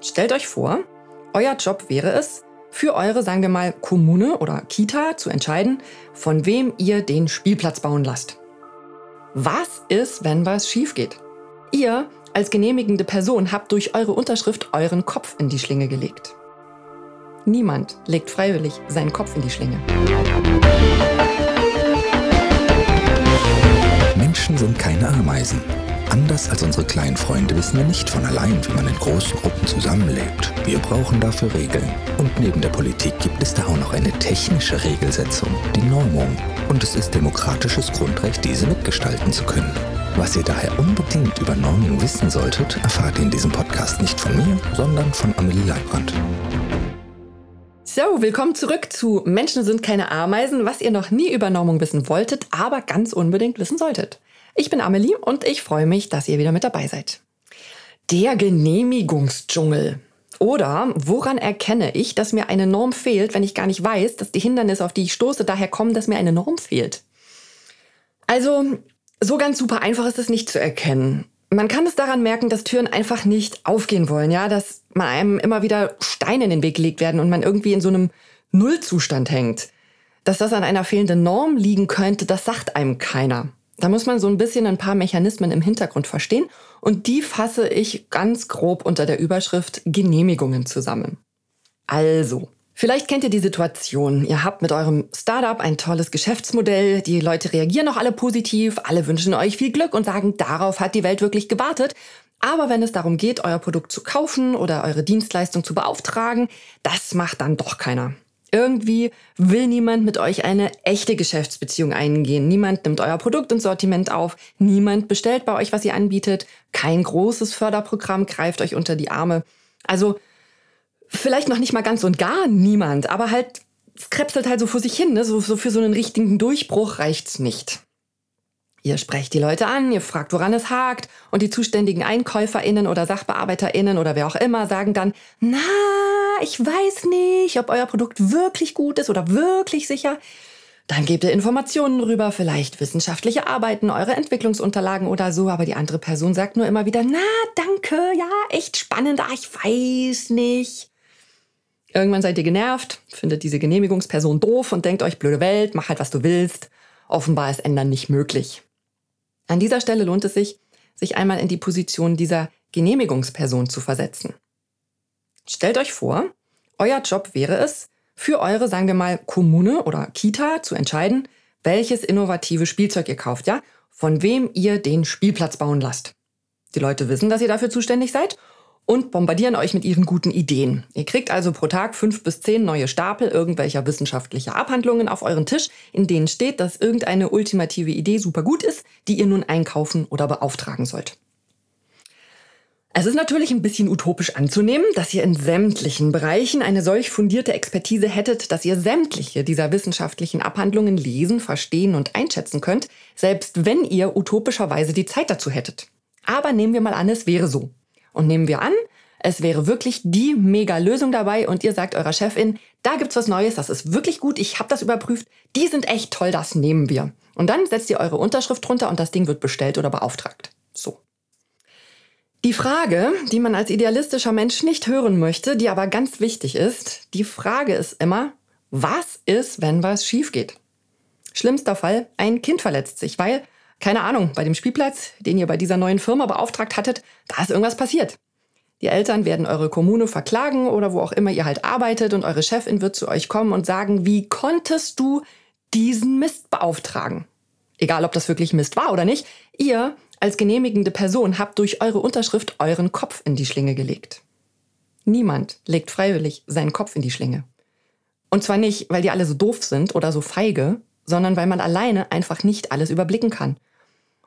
Stellt euch vor, euer Job wäre es, für eure, sagen wir mal, Kommune oder Kita zu entscheiden, von wem ihr den Spielplatz bauen lasst. Was ist, wenn was schief geht? Ihr als genehmigende Person habt durch eure Unterschrift euren Kopf in die Schlinge gelegt. Niemand legt freiwillig seinen Kopf in die Schlinge. Menschen sind keine Ameisen. Anders als unsere kleinen Freunde wissen wir nicht von allein, wie man in großen Gruppen zusammenlebt. Wir brauchen dafür Regeln. Und neben der Politik gibt es da auch noch eine technische Regelsetzung, die Normung. Und es ist demokratisches Grundrecht, diese mitgestalten zu können. Was ihr daher unbedingt über Normung wissen solltet, erfahrt ihr in diesem Podcast nicht von mir, sondern von Amelie Leibrand. So, willkommen zurück zu Menschen sind keine Ameisen, was ihr noch nie über Normung wissen wolltet, aber ganz unbedingt wissen solltet. Ich bin Amelie und ich freue mich, dass ihr wieder mit dabei seid. Der Genehmigungsdschungel. Oder woran erkenne ich, dass mir eine Norm fehlt, wenn ich gar nicht weiß, dass die Hindernisse, auf die ich stoße, daher kommen, dass mir eine Norm fehlt? Also, so ganz super einfach ist es nicht zu erkennen. Man kann es daran merken, dass Türen einfach nicht aufgehen wollen, ja, dass man einem immer wieder Steine in den Weg gelegt werden und man irgendwie in so einem Nullzustand hängt. Dass das an einer fehlenden Norm liegen könnte, das sagt einem keiner. Da muss man so ein bisschen ein paar Mechanismen im Hintergrund verstehen und die fasse ich ganz grob unter der Überschrift Genehmigungen zusammen. Also, vielleicht kennt ihr die Situation. Ihr habt mit eurem Startup ein tolles Geschäftsmodell, die Leute reagieren noch alle positiv, alle wünschen euch viel Glück und sagen, darauf hat die Welt wirklich gewartet. Aber wenn es darum geht, euer Produkt zu kaufen oder eure Dienstleistung zu beauftragen, das macht dann doch keiner. Irgendwie will niemand mit euch eine echte Geschäftsbeziehung eingehen. Niemand nimmt euer Produkt und Sortiment auf. Niemand bestellt bei euch, was ihr anbietet. Kein großes Förderprogramm greift euch unter die Arme. Also vielleicht noch nicht mal ganz und gar niemand, aber halt, es krebselt halt so vor sich hin. Ne? So, so für so einen richtigen Durchbruch reicht's nicht. Ihr sprecht die Leute an, ihr fragt, woran es hakt und die zuständigen EinkäuferInnen oder SachbearbeiterInnen oder wer auch immer sagen dann, na, ich weiß nicht, ob euer Produkt wirklich gut ist oder wirklich sicher. Dann gebt ihr Informationen rüber, vielleicht wissenschaftliche Arbeiten, eure Entwicklungsunterlagen oder so, aber die andere Person sagt nur immer wieder, na, danke, ja, echt spannend, ah, ich weiß nicht. Irgendwann seid ihr genervt, findet diese Genehmigungsperson doof und denkt euch, blöde Welt, mach halt, was du willst. Offenbar ist Ändern nicht möglich. An dieser Stelle lohnt es sich, sich einmal in die Position dieser Genehmigungsperson zu versetzen. Stellt euch vor, euer Job wäre es, für eure, sagen wir mal, Kommune oder Kita zu entscheiden, welches innovative Spielzeug ihr kauft, ja? Von wem ihr den Spielplatz bauen lasst. Die Leute wissen, dass ihr dafür zuständig seid und bombardieren euch mit ihren guten Ideen. Ihr kriegt also pro Tag fünf bis zehn neue Stapel irgendwelcher wissenschaftlicher Abhandlungen auf euren Tisch, in denen steht, dass irgendeine ultimative Idee super gut ist, die ihr nun einkaufen oder beauftragen sollt. Es ist natürlich ein bisschen utopisch anzunehmen, dass ihr in sämtlichen Bereichen eine solch fundierte Expertise hättet, dass ihr sämtliche dieser wissenschaftlichen Abhandlungen lesen, verstehen und einschätzen könnt, selbst wenn ihr utopischerweise die Zeit dazu hättet. Aber nehmen wir mal an, es wäre so. Und nehmen wir an, es wäre wirklich die Mega-Lösung dabei und ihr sagt eurer Chefin, da gibt's was Neues, das ist wirklich gut, ich habe das überprüft, die sind echt toll, das nehmen wir. Und dann setzt ihr eure Unterschrift drunter und das Ding wird bestellt oder beauftragt. So. Die Frage, die man als idealistischer Mensch nicht hören möchte, die aber ganz wichtig ist, die Frage ist immer, was ist, wenn was schief geht? Schlimmster Fall, ein Kind verletzt sich, weil keine Ahnung, bei dem Spielplatz, den ihr bei dieser neuen Firma beauftragt hattet, da ist irgendwas passiert. Die Eltern werden eure Kommune verklagen oder wo auch immer ihr halt arbeitet und eure Chefin wird zu euch kommen und sagen, wie konntest du diesen Mist beauftragen? Egal, ob das wirklich Mist war oder nicht, ihr als genehmigende Person habt durch eure Unterschrift euren Kopf in die Schlinge gelegt. Niemand legt freiwillig seinen Kopf in die Schlinge. Und zwar nicht, weil die alle so doof sind oder so feige, sondern weil man alleine einfach nicht alles überblicken kann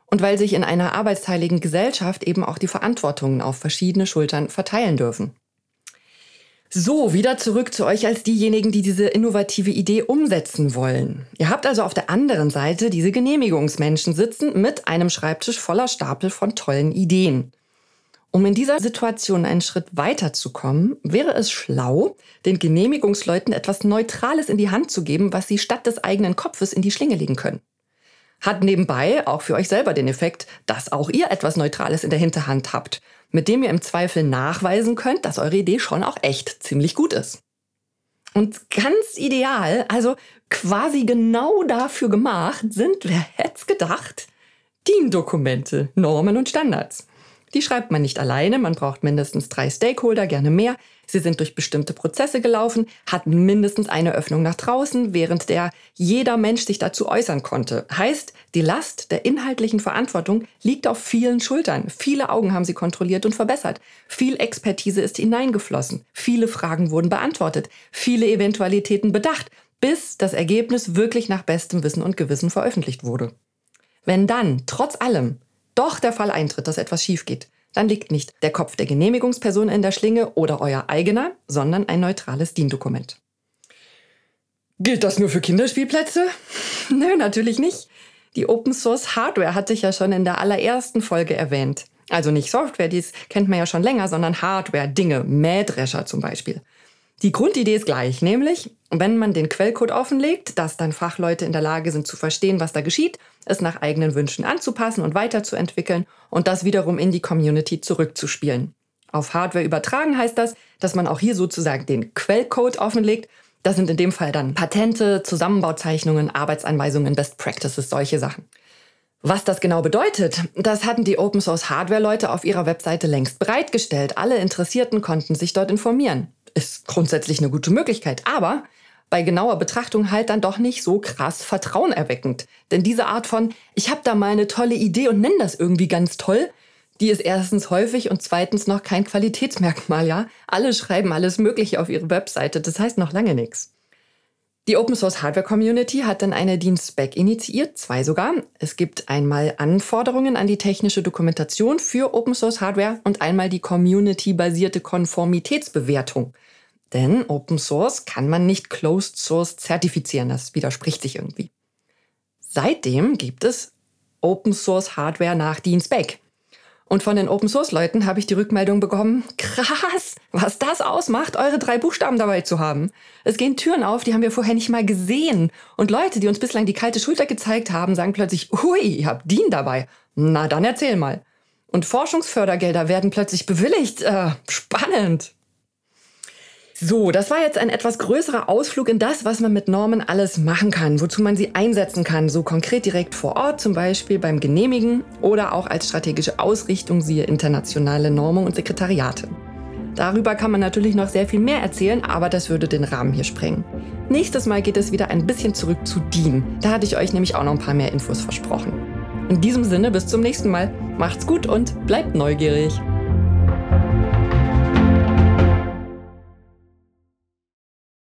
und weil sich in einer arbeitsteiligen Gesellschaft eben auch die Verantwortungen auf verschiedene Schultern verteilen dürfen. So, wieder zurück zu euch als diejenigen, die diese innovative Idee umsetzen wollen. Ihr habt also auf der anderen Seite diese Genehmigungsmenschen sitzen mit einem Schreibtisch voller Stapel von tollen Ideen. Um in dieser Situation einen Schritt weiterzukommen, wäre es schlau, den Genehmigungsleuten etwas Neutrales in die Hand zu geben, was sie statt des eigenen Kopfes in die Schlinge legen können. Hat nebenbei auch für euch selber den Effekt, dass auch ihr etwas Neutrales in der Hinterhand habt, mit dem ihr im Zweifel nachweisen könnt, dass eure Idee schon auch echt ziemlich gut ist. Und ganz ideal, also quasi genau dafür gemacht, sind, wer hätte es gedacht, DIN-Dokumente, Normen und Standards. Die schreibt man nicht alleine, man braucht mindestens drei Stakeholder, gerne mehr. Sie sind durch bestimmte Prozesse gelaufen, hatten mindestens eine Öffnung nach draußen, während der jeder Mensch sich dazu äußern konnte. Heißt, die Last der inhaltlichen Verantwortung liegt auf vielen Schultern. Viele Augen haben sie kontrolliert und verbessert. Viel Expertise ist hineingeflossen. Viele Fragen wurden beantwortet. Viele Eventualitäten bedacht, bis das Ergebnis wirklich nach bestem Wissen und Gewissen veröffentlicht wurde. Wenn dann, trotz allem, doch der Fall eintritt, dass etwas schief geht, dann liegt nicht der Kopf der Genehmigungsperson in der Schlinge oder euer eigener, sondern ein neutrales DIN-Dokument. Gilt das nur für Kinderspielplätze? Nö, natürlich nicht. Die Open Source Hardware hatte ich ja schon in der allerersten Folge erwähnt. Also nicht Software, dies kennt man ja schon länger, sondern Hardware, Dinge, Mähdrescher zum Beispiel. Die Grundidee ist gleich, nämlich, wenn man den Quellcode offenlegt, dass dann Fachleute in der Lage sind zu verstehen, was da geschieht, es nach eigenen Wünschen anzupassen und weiterzuentwickeln und das wiederum in die Community zurückzuspielen. Auf Hardware übertragen heißt das, dass man auch hier sozusagen den Quellcode offenlegt. Das sind in dem Fall dann Patente, Zusammenbauzeichnungen, Arbeitsanweisungen, Best Practices, solche Sachen. Was das genau bedeutet, das hatten die Open Source Hardware Leute auf ihrer Webseite längst bereitgestellt. Alle Interessierten konnten sich dort informieren ist grundsätzlich eine gute Möglichkeit, aber bei genauer Betrachtung halt dann doch nicht so krass vertrauenerweckend. Denn diese Art von, ich habe da mal eine tolle Idee und nenne das irgendwie ganz toll, die ist erstens häufig und zweitens noch kein Qualitätsmerkmal, ja. Alle schreiben alles Mögliche auf ihre Webseite, das heißt noch lange nichts. Die Open Source Hardware Community hat dann eine Dienstspec initiiert, zwei sogar. Es gibt einmal Anforderungen an die technische Dokumentation für Open Source Hardware und einmal die community-basierte Konformitätsbewertung. Denn Open Source kann man nicht Closed Source zertifizieren, das widerspricht sich irgendwie. Seitdem gibt es Open Source Hardware nach Dienstspec. Und von den Open Source Leuten habe ich die Rückmeldung bekommen, krass, was das ausmacht, eure drei Buchstaben dabei zu haben. Es gehen Türen auf, die haben wir vorher nicht mal gesehen. Und Leute, die uns bislang die kalte Schulter gezeigt haben, sagen plötzlich, hui, ihr habt DIN dabei. Na, dann erzähl mal. Und Forschungsfördergelder werden plötzlich bewilligt. Äh, spannend. So, das war jetzt ein etwas größerer Ausflug in das, was man mit Normen alles machen kann, wozu man sie einsetzen kann, so konkret direkt vor Ort, zum Beispiel beim Genehmigen oder auch als strategische Ausrichtung, siehe internationale Normung und Sekretariate. Darüber kann man natürlich noch sehr viel mehr erzählen, aber das würde den Rahmen hier sprengen. Nächstes Mal geht es wieder ein bisschen zurück zu DIN. Da hatte ich euch nämlich auch noch ein paar mehr Infos versprochen. In diesem Sinne, bis zum nächsten Mal. Macht's gut und bleibt neugierig.